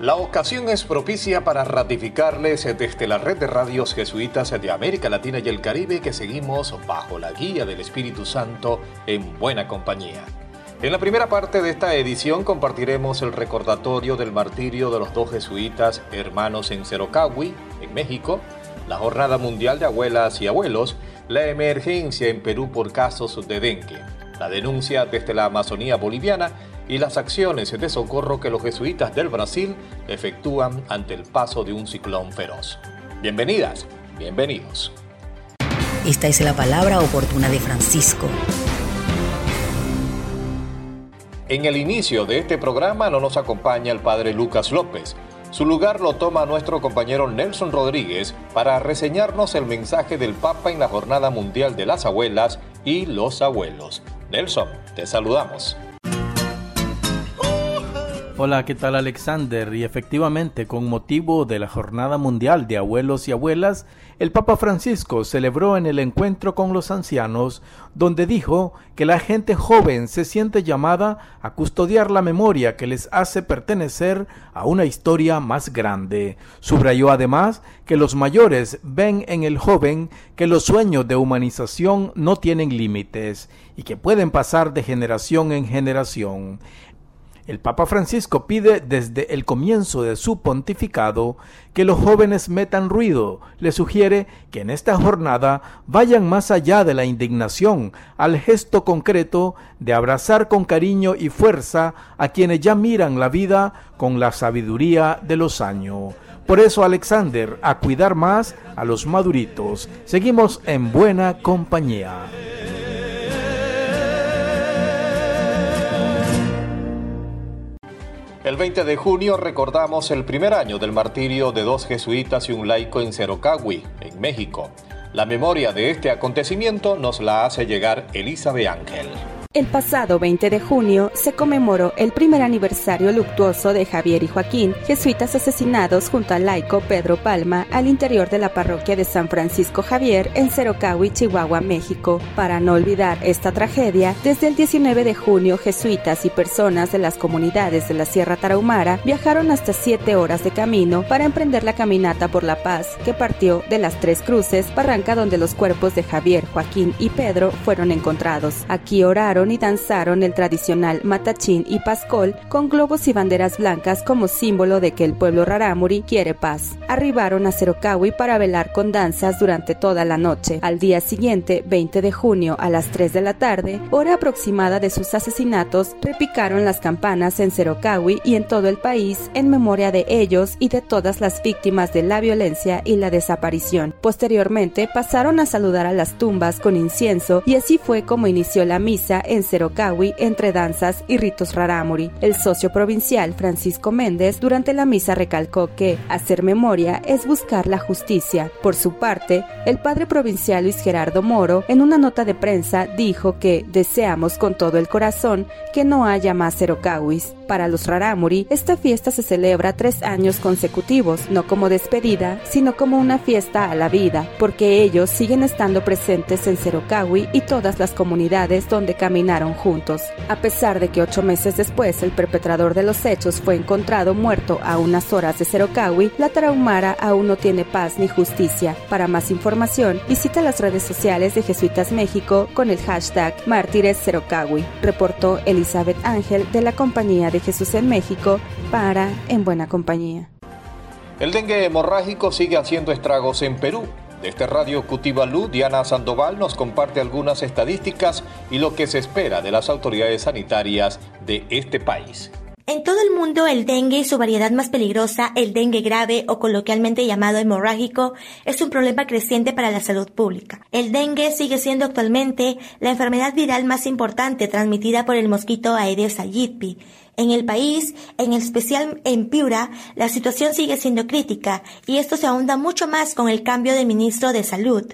La ocasión es propicia para ratificarles desde la red de radios jesuitas de América Latina y el Caribe que seguimos bajo la guía del Espíritu Santo en buena compañía. En la primera parte de esta edición compartiremos el recordatorio del martirio de los dos jesuitas hermanos en Cerocahui, en México, la Jornada Mundial de Abuelas y Abuelos, la emergencia en Perú por casos de dengue, la denuncia desde la Amazonía boliviana y las acciones de socorro que los jesuitas del Brasil efectúan ante el paso de un ciclón feroz. Bienvenidas, bienvenidos. Esta es la palabra oportuna de Francisco. En el inicio de este programa no nos acompaña el padre Lucas López. Su lugar lo toma nuestro compañero Nelson Rodríguez para reseñarnos el mensaje del Papa en la Jornada Mundial de las Abuelas y los Abuelos. Nelson, te saludamos. Hola, ¿qué tal Alexander? Y efectivamente, con motivo de la Jornada Mundial de Abuelos y Abuelas, el Papa Francisco celebró en el encuentro con los ancianos, donde dijo que la gente joven se siente llamada a custodiar la memoria que les hace pertenecer a una historia más grande. Subrayó además que los mayores ven en el joven que los sueños de humanización no tienen límites y que pueden pasar de generación en generación. El Papa Francisco pide desde el comienzo de su pontificado que los jóvenes metan ruido. Le sugiere que en esta jornada vayan más allá de la indignación al gesto concreto de abrazar con cariño y fuerza a quienes ya miran la vida con la sabiduría de los años. Por eso, Alexander, a cuidar más a los maduritos. Seguimos en buena compañía. El 20 de junio recordamos el primer año del martirio de dos jesuitas y un laico en Cerocahui, en México. La memoria de este acontecimiento nos la hace llegar Elizabeth Ángel. El pasado 20 de junio se conmemoró el primer aniversario luctuoso de Javier y Joaquín, jesuitas asesinados junto al laico Pedro Palma al interior de la parroquia de San Francisco Javier en Cerocahui, Chihuahua, México. Para no olvidar esta tragedia, desde el 19 de junio jesuitas y personas de las comunidades de la Sierra Tarahumara viajaron hasta siete horas de camino para emprender la caminata por la paz que partió de las Tres Cruces, barranca donde los cuerpos de Javier, Joaquín y Pedro fueron encontrados. Aquí oraron y danzaron el tradicional matachín y pascol con globos y banderas blancas como símbolo de que el pueblo rarámuri quiere paz. Arribaron a Cerocahui para velar con danzas durante toda la noche. Al día siguiente, 20 de junio a las 3 de la tarde, hora aproximada de sus asesinatos, repicaron las campanas en Cerocahui y en todo el país en memoria de ellos y de todas las víctimas de la violencia y la desaparición. Posteriormente pasaron a saludar a las tumbas con incienso y así fue como inició la misa en Cerocahui entre danzas y ritos rarámuri. El socio provincial Francisco Méndez durante la misa recalcó que hacer memoria es buscar la justicia. Por su parte, el padre provincial Luis Gerardo Moro en una nota de prensa dijo que deseamos con todo el corazón que no haya más Cerocauis. Para los Rarámuri, esta fiesta se celebra tres años consecutivos, no como despedida, sino como una fiesta a la vida, porque ellos siguen estando presentes en Cerocahui y todas las comunidades donde juntos. A pesar de que ocho meses después el perpetrador de los hechos fue encontrado muerto a unas horas de Cerocahui, la Tarahumara aún no tiene paz ni justicia. Para más información, visita las redes sociales de Jesuitas México con el hashtag Mártires Cerocahui, reportó Elizabeth Ángel de la compañía de Jesús en México para En Buena Compañía. El dengue hemorrágico sigue haciendo estragos en Perú. Desde Radio Cutibalú, Diana Sandoval nos comparte algunas estadísticas y lo que se espera de las autoridades sanitarias de este país. En todo el mundo, el dengue y su variedad más peligrosa, el dengue grave o coloquialmente llamado hemorrágico, es un problema creciente para la salud pública. El dengue sigue siendo actualmente la enfermedad viral más importante transmitida por el mosquito Aedes aegypti En el país, en especial en Piura, la situación sigue siendo crítica y esto se ahonda mucho más con el cambio de ministro de Salud.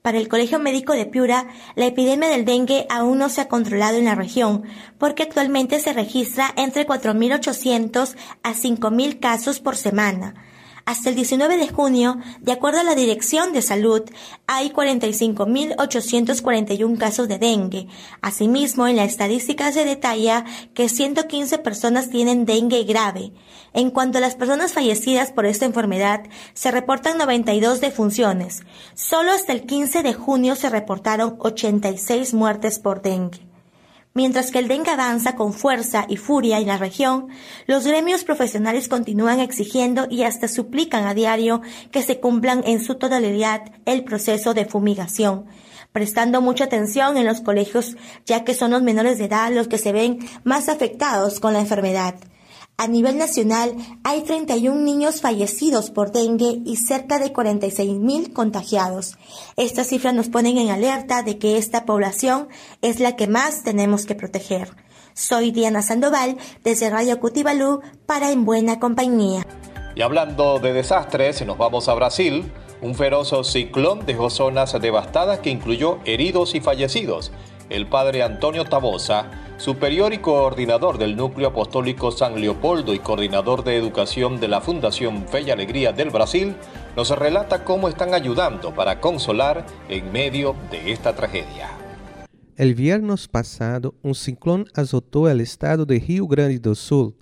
Para el Colegio Médico de Piura, la epidemia del dengue aún no se ha controlado en la región, porque actualmente se registra entre 4.800 a 5.000 casos por semana. Hasta el 19 de junio, de acuerdo a la Dirección de Salud, hay 45.841 casos de dengue. Asimismo, en la estadística se detalla que 115 personas tienen dengue grave. En cuanto a las personas fallecidas por esta enfermedad, se reportan 92 defunciones. Solo hasta el 15 de junio se reportaron 86 muertes por dengue. Mientras que el dengue avanza con fuerza y furia en la región, los gremios profesionales continúan exigiendo y hasta suplican a diario que se cumplan en su totalidad el proceso de fumigación, prestando mucha atención en los colegios ya que son los menores de edad los que se ven más afectados con la enfermedad. A nivel nacional hay 31 niños fallecidos por dengue y cerca de 46 mil contagiados. Estas cifras nos ponen en alerta de que esta población es la que más tenemos que proteger. Soy Diana Sandoval desde Radio Cutibalú para En Buena Compañía. Y hablando de desastres, nos vamos a Brasil. Un feroz ciclón dejó zonas devastadas que incluyó heridos y fallecidos. El padre Antonio Tabosa superior y coordinador del Núcleo Apostólico San Leopoldo y coordinador de educación de la Fundación Fe y Alegría del Brasil, nos relata cómo están ayudando para consolar en medio de esta tragedia. El viernes pasado, un ciclón azotó el estado de Rio Grande do Sul,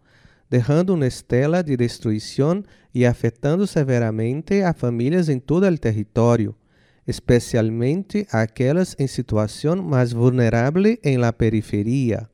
dejando una estela de destruição e afetando severamente a famílias em todo o território, especialmente aquelas em situação mais vulnerável em la periferia.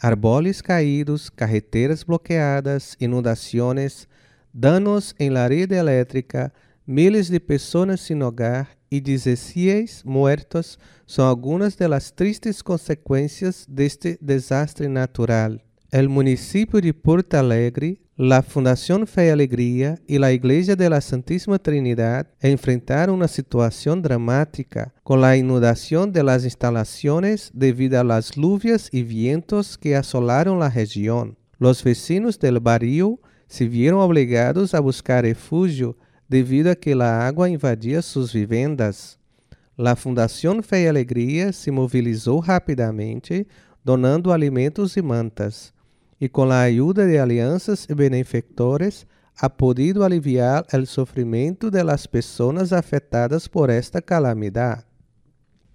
árboles caídos, carreteras bloqueadas, inundações, danos em la rede elétrica, miles de pessoas sem hogar e 16 muertos são algumas das tristes consequências deste desastre natural. O município de Porto Alegre la Fundación Fe y Alegría y la Iglesia de la Santísima Trinidad enfrentaron una situación dramática con la inundación de las instalaciones debido a las lluvias y vientos que asolaron la región. Los vecinos del barrio se vieron obligados a buscar refugio debido a que la agua invadía sus viviendas. La Fundación Fe y Alegría se movilizó rápidamente donando alimentos y mantas e com a ajuda de alianças e benefactores ha podido aliviar o sofrimento de las pessoas afetadas por esta calamidade.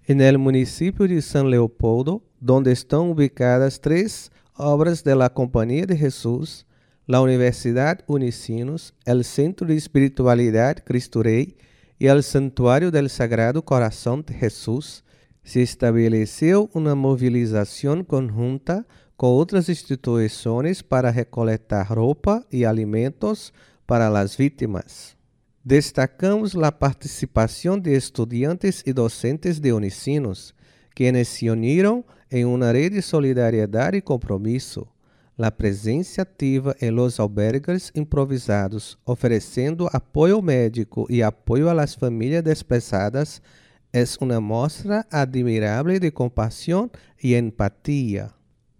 En el município de San Leopoldo, donde estão ubicadas três obras de la Compañía de Jesús, la Universidad Unicinos, el Centro de Espiritualidad Cristo Rey y el Santuario del Sagrado Corazón de Jesús, se estabeleceu uma movilização conjunta com outras instituições para recoletar roupa e alimentos para as vítimas. Destacamos a participação de estudantes e docentes de Unicinos, quienes se uniram em uma rede de solidariedade e compromisso, a presença ativa em los albergues improvisados, oferecendo apoio médico e apoio às famílias despesadas, é uma mostra admirável de compaixão e empatia.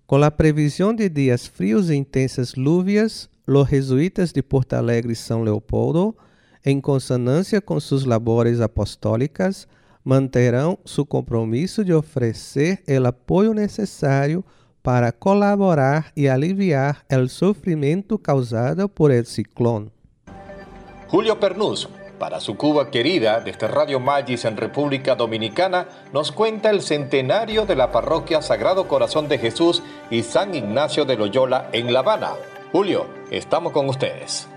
Com a previsão de dias frios e intensas lluvias, os jesuítas de Porto Alegre e São Leopoldo, em consonância com suas labores apostólicas, manterão seu compromisso de oferecer o apoio necessário para colaborar e aliviar o sofrimento causado por el ciclone. Julio Pernuso para su Cuba querida, desde Radio Magis en República Dominicana, nos cuenta el centenario de la parroquia Sagrado Corazón de Jesús y San Ignacio de Loyola en La Habana. Julio, estamos con ustedes.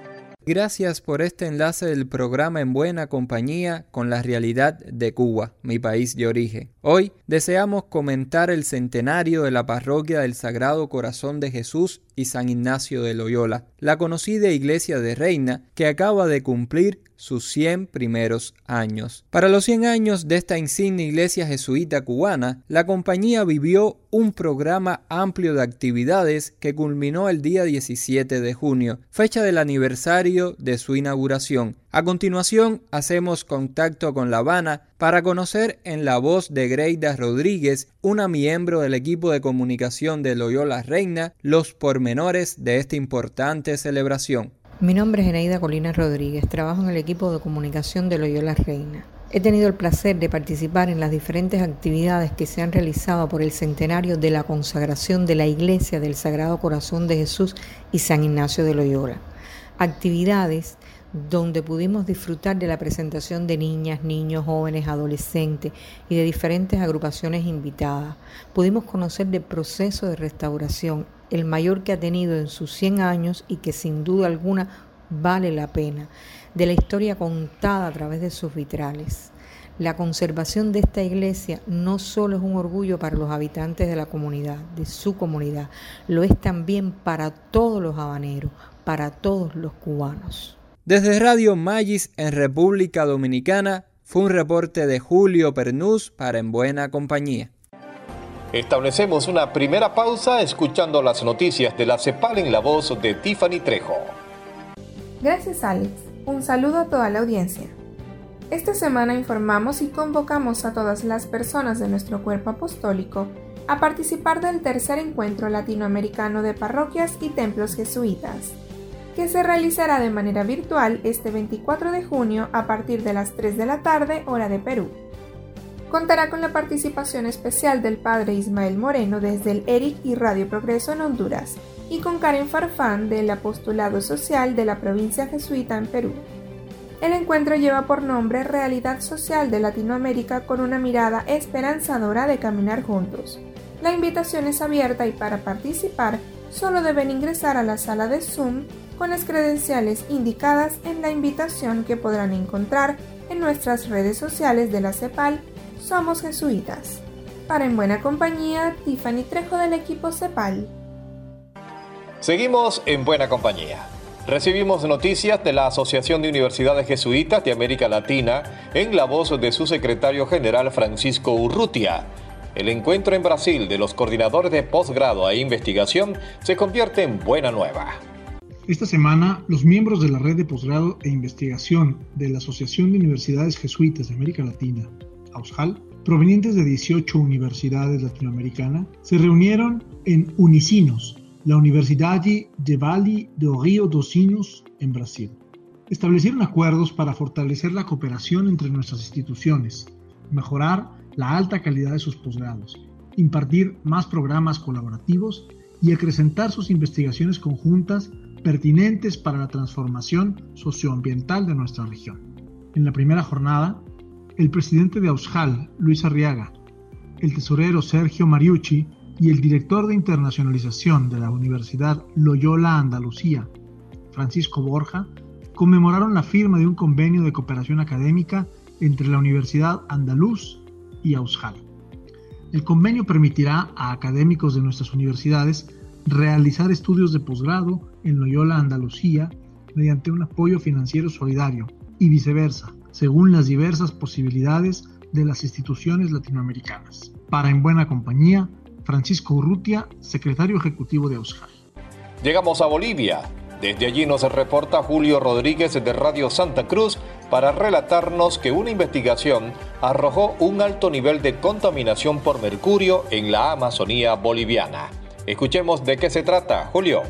Gracias por este enlace del programa En Buena Compañía con la realidad de Cuba, mi país de origen. Hoy deseamos comentar el centenario de la parroquia del Sagrado Corazón de Jesús y San Ignacio de Loyola, la conocida iglesia de Reina que acaba de cumplir sus 100 primeros años. Para los 100 años de esta insignia iglesia jesuita cubana, la compañía vivió un programa amplio de actividades que culminó el día 17 de junio, fecha del aniversario de su inauguración. A continuación, hacemos contacto con La Habana para conocer en la voz de Greida Rodríguez, una miembro del equipo de comunicación de Loyola Reina, los pormenores de esta importante celebración. Mi nombre es Eneida Colina Rodríguez, trabajo en el equipo de comunicación de Loyola Reina. He tenido el placer de participar en las diferentes actividades que se han realizado por el centenario de la consagración de la Iglesia del Sagrado Corazón de Jesús y San Ignacio de Loyola. Actividades donde pudimos disfrutar de la presentación de niñas, niños, jóvenes, adolescentes y de diferentes agrupaciones invitadas. Pudimos conocer del proceso de restauración, el mayor que ha tenido en sus 100 años y que sin duda alguna vale la pena de la historia contada a través de sus vitrales. La conservación de esta iglesia no solo es un orgullo para los habitantes de la comunidad, de su comunidad, lo es también para todos los habaneros, para todos los cubanos. Desde Radio Magis en República Dominicana fue un reporte de Julio Pernús para En Buena Compañía. Establecemos una primera pausa escuchando las noticias de la CEPAL en la voz de Tiffany Trejo. Gracias Alex. Un saludo a toda la audiencia. Esta semana informamos y convocamos a todas las personas de nuestro cuerpo apostólico a participar del tercer encuentro latinoamericano de parroquias y templos jesuitas, que se realizará de manera virtual este 24 de junio a partir de las 3 de la tarde hora de Perú. Contará con la participación especial del padre Ismael Moreno desde el ERIC y Radio Progreso en Honduras, y con Karen Farfán del Apostolado Social de la provincia jesuita en Perú. El encuentro lleva por nombre Realidad Social de Latinoamérica con una mirada esperanzadora de caminar juntos. La invitación es abierta y para participar solo deben ingresar a la sala de Zoom con las credenciales indicadas en la invitación que podrán encontrar en nuestras redes sociales de la CEPAL Somos Jesuitas. Para En Buena Compañía, Tiffany Trejo del equipo CEPAL. Seguimos en buena compañía. Recibimos noticias de la Asociación de Universidades Jesuitas de América Latina en la voz de su secretario general Francisco Urrutia. El encuentro en Brasil de los coordinadores de posgrado e investigación se convierte en buena nueva. Esta semana, los miembros de la red de posgrado e investigación de la Asociación de Universidades Jesuitas de América Latina, AUSJAL, provenientes de 18 universidades latinoamericanas, se reunieron en Unicinos, la Universidad de Vale do Rio dos Sinos en Brasil. Establecieron acuerdos para fortalecer la cooperación entre nuestras instituciones, mejorar la alta calidad de sus posgrados, impartir más programas colaborativos y acrecentar sus investigaciones conjuntas pertinentes para la transformación socioambiental de nuestra región. En la primera jornada, el presidente de Aushal, Luis Arriaga, el tesorero Sergio Mariucci y el director de internacionalización de la Universidad Loyola Andalucía, Francisco Borja, conmemoraron la firma de un convenio de cooperación académica entre la Universidad Andaluz y Aushal. El convenio permitirá a académicos de nuestras universidades realizar estudios de posgrado en Loyola Andalucía mediante un apoyo financiero solidario y viceversa, según las diversas posibilidades de las instituciones latinoamericanas. Para En Buena Compañía, Francisco Urrutia, secretario ejecutivo de Aushal. Llegamos a Bolivia. Desde allí nos reporta Julio Rodríguez de Radio Santa Cruz para relatarnos que una investigación arrojó un alto nivel de contaminación por mercurio en la Amazonía boliviana. Escuchemos de qué se trata, Julio.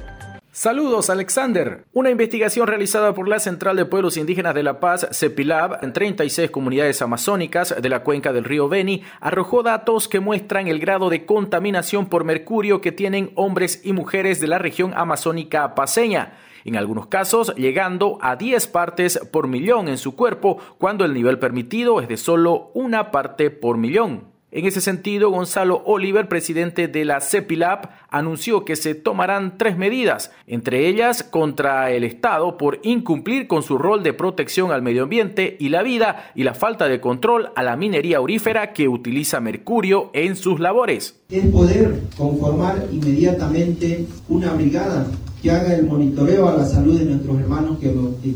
Saludos Alexander. Una investigación realizada por la Central de Pueblos Indígenas de La Paz, CEPILAB, en 36 comunidades amazónicas de la cuenca del río Beni, arrojó datos que muestran el grado de contaminación por mercurio que tienen hombres y mujeres de la región amazónica paseña en algunos casos llegando a 10 partes por millón en su cuerpo, cuando el nivel permitido es de solo una parte por millón. En ese sentido, Gonzalo Oliver, presidente de la CEPILAB, anunció que se tomarán tres medidas, entre ellas contra el Estado por incumplir con su rol de protección al medio ambiente y la vida y la falta de control a la minería aurífera que utiliza mercurio en sus labores. Es poder conformar inmediatamente una brigada que haga el monitoreo a la salud de nuestros hermanos que,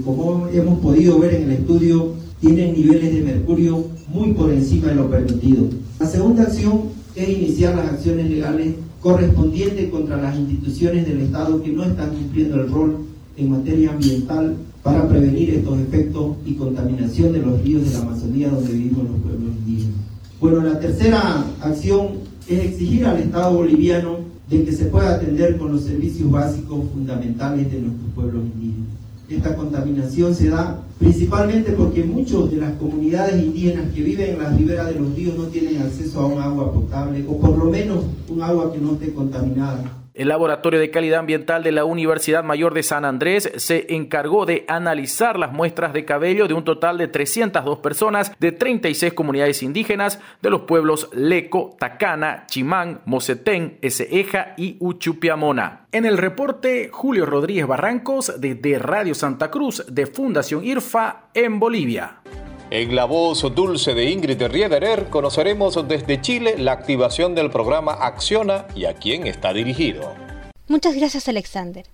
como hemos podido ver en el estudio tienen niveles de mercurio muy por encima de lo permitido. La segunda acción es iniciar las acciones legales correspondientes contra las instituciones del Estado que no están cumpliendo el rol en materia ambiental para prevenir estos efectos y contaminación de los ríos de la Amazonía donde vivimos los pueblos indígenas. Bueno, la tercera acción es exigir al Estado boliviano de que se pueda atender con los servicios básicos fundamentales de nuestros pueblos indígenas. Esta contaminación se da principalmente porque muchos de las comunidades indígenas que viven en las riberas de los ríos no tienen acceso a un agua potable o por lo menos un agua que no esté contaminada. El Laboratorio de Calidad Ambiental de la Universidad Mayor de San Andrés se encargó de analizar las muestras de cabello de un total de 302 personas de 36 comunidades indígenas de los pueblos Leco, Tacana, Chimán, Mocetén, Eseja y Uchupiamona. En el reporte, Julio Rodríguez Barrancos de Radio Santa Cruz de Fundación IRFA en Bolivia. En la voz dulce de Ingrid Riederer conoceremos desde Chile la activación del programa Acciona y a quién está dirigido. Muchas gracias Alexander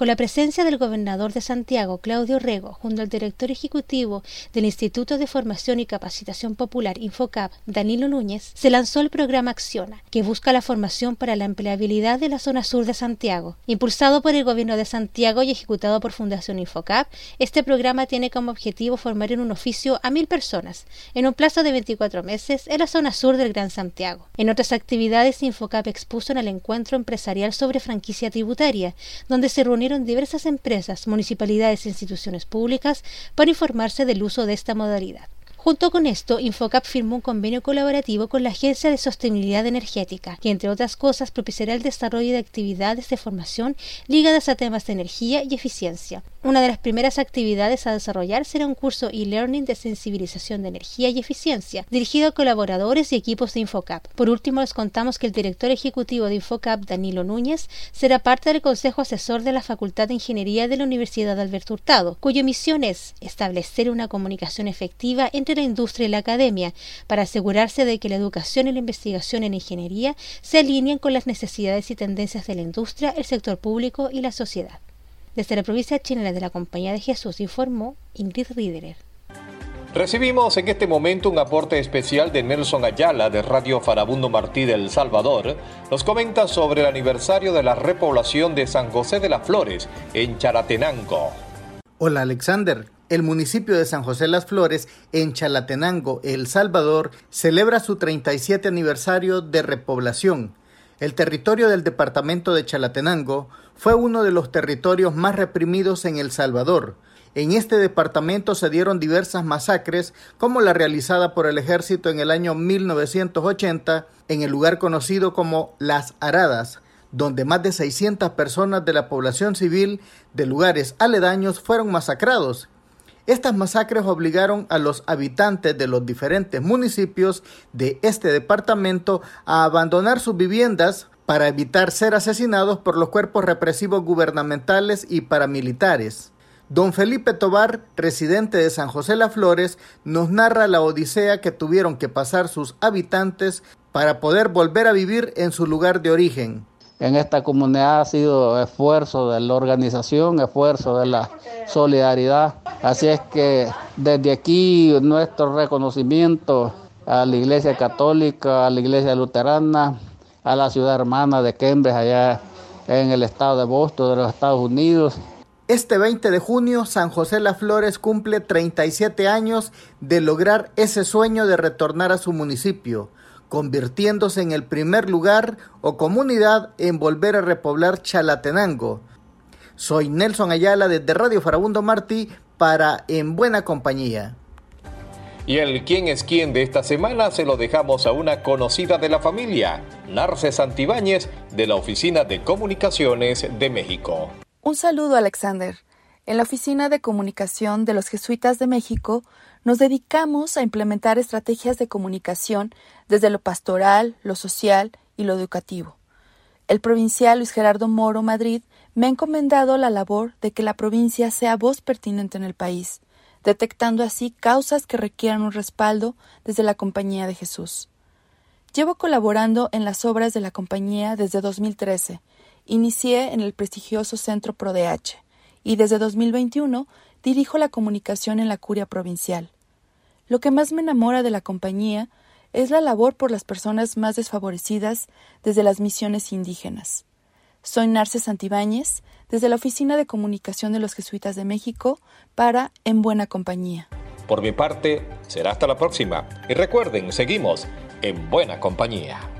con la presencia del gobernador de Santiago, Claudio Rego, junto al director ejecutivo del Instituto de Formación y Capacitación Popular, Infocap, Danilo Núñez, se lanzó el programa Acciona, que busca la formación para la empleabilidad de la zona sur de Santiago. Impulsado por el gobierno de Santiago y ejecutado por Fundación Infocap, este programa tiene como objetivo formar en un oficio a mil personas, en un plazo de 24 meses, en la zona sur del Gran Santiago. En otras actividades, Infocap expuso en el encuentro empresarial sobre franquicia tributaria, donde se reunieron diversas empresas, municipalidades e instituciones públicas para informarse del uso de esta modalidad. Junto con esto, Infocap firmó un convenio colaborativo con la Agencia de Sostenibilidad Energética, que entre otras cosas propiciará el desarrollo de actividades de formación ligadas a temas de energía y eficiencia. Una de las primeras actividades a desarrollar será un curso e-learning de sensibilización de energía y eficiencia, dirigido a colaboradores y equipos de Infocap. Por último, les contamos que el director ejecutivo de Infocap, Danilo Núñez, será parte del Consejo Asesor de la Facultad de Ingeniería de la Universidad Alberto Hurtado, cuya misión es establecer una comunicación efectiva entre la industria y la academia para asegurarse de que la educación y la investigación en ingeniería se alineen con las necesidades y tendencias de la industria, el sector público y la sociedad. Desde la provincia chilena de la Compañía de Jesús informó Ingrid Riederer. Recibimos en este momento un aporte especial de Nelson Ayala de Radio Farabundo Martí de El Salvador. Nos comenta sobre el aniversario de la repoblación de San José de las Flores en Charatenango. Hola Alexander, el municipio de San José Las Flores, en Chalatenango, El Salvador, celebra su 37 aniversario de repoblación. El territorio del departamento de Chalatenango fue uno de los territorios más reprimidos en El Salvador. En este departamento se dieron diversas masacres, como la realizada por el ejército en el año 1980 en el lugar conocido como Las Aradas, donde más de 600 personas de la población civil de lugares aledaños fueron masacrados estas masacres obligaron a los habitantes de los diferentes municipios de este departamento a abandonar sus viviendas para evitar ser asesinados por los cuerpos represivos gubernamentales y paramilitares. Don Felipe Tobar, residente de San José Las Flores, nos narra la odisea que tuvieron que pasar sus habitantes para poder volver a vivir en su lugar de origen en esta comunidad ha sido esfuerzo de la organización, esfuerzo de la solidaridad. Así es que desde aquí nuestro reconocimiento a la Iglesia Católica, a la Iglesia Luterana, a la ciudad hermana de Cambridge, allá en el estado de Boston, de los Estados Unidos. Este 20 de junio, San José Las Flores cumple 37 años de lograr ese sueño de retornar a su municipio convirtiéndose en el primer lugar o comunidad en volver a repoblar Chalatenango. Soy Nelson Ayala desde Radio Farabundo Martí para En Buena Compañía. Y el quién es quién de esta semana se lo dejamos a una conocida de la familia, Narce Santibáñez, de la Oficina de Comunicaciones de México. Un saludo, Alexander. En la Oficina de Comunicación de los Jesuitas de México nos dedicamos a implementar estrategias de comunicación desde lo pastoral, lo social y lo educativo. El provincial Luis Gerardo Moro Madrid me ha encomendado la labor de que la provincia sea voz pertinente en el país, detectando así causas que requieran un respaldo desde la Compañía de Jesús. Llevo colaborando en las obras de la compañía desde 2013 Inicié en el prestigioso Centro ProDH y desde 2021 dirijo la comunicación en la Curia Provincial. Lo que más me enamora de la compañía es la labor por las personas más desfavorecidas desde las misiones indígenas. Soy Narces Santibáñez, desde la Oficina de Comunicación de los Jesuitas de México, para En Buena Compañía. Por mi parte, será hasta la próxima. Y recuerden, seguimos en Buena Compañía.